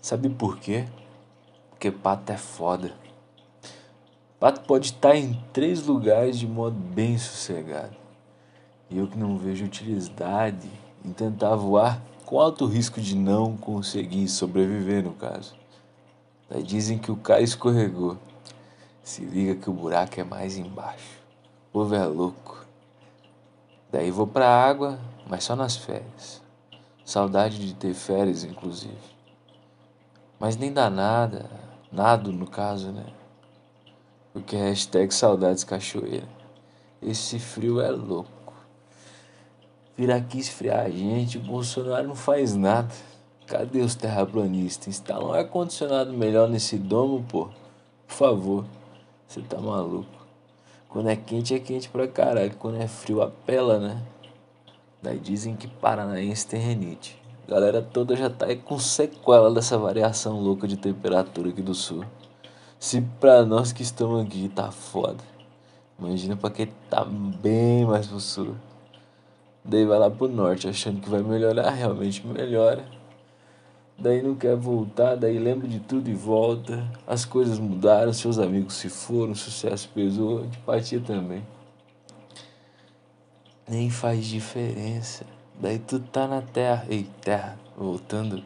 Sabe por quê? Porque pato é foda. Pato pode estar em três lugares de modo bem sossegado. E eu que não vejo utilidade em tentar voar com alto risco de não conseguir sobreviver no caso. Daí dizem que o cara escorregou. Se liga que o buraco é mais embaixo. O povo é louco. Daí vou pra água, mas só nas férias. Saudade de ter férias, inclusive. Mas nem dá nada, nada no caso, né? Porque hashtag saudades cachoeira. Esse frio é louco. Vir aqui esfriar a gente, o Bolsonaro não faz nada. Cadê os terraplanistas? Instala um ar-condicionado melhor nesse domo, pô. Por favor. Você tá maluco. Quando é quente, é quente pra caralho. Quando é frio, apela, né? Daí dizem que paranaense tem renite. A galera toda já tá aí com sequela dessa variação louca de temperatura aqui do sul. Se pra nós que estamos aqui tá foda. Imagina pra quem tá bem mais pro sul. Daí vai lá pro norte achando que vai melhorar, realmente melhora daí não quer voltar, daí lembra de tudo e volta. As coisas mudaram, seus amigos se foram, o sucesso pesou, antipatia também. Nem faz diferença. Daí tu tá na terra, ei, terra, voltando,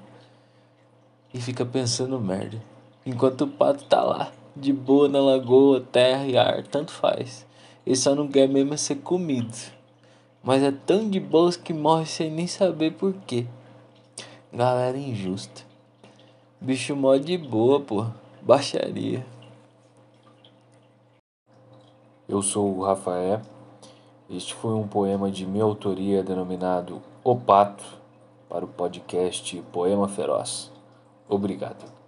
e fica pensando merda. Enquanto o pato tá lá, de boa na lagoa, terra e ar, tanto faz. Ele só não quer mesmo ser comido. Mas é tão de boas que morre sem nem saber por quê. Galera injusta. Bicho mó de boa, pô. Baixaria. Eu sou o Rafael. Este foi um poema de minha autoria denominado O Pato para o podcast Poema Feroz. Obrigado.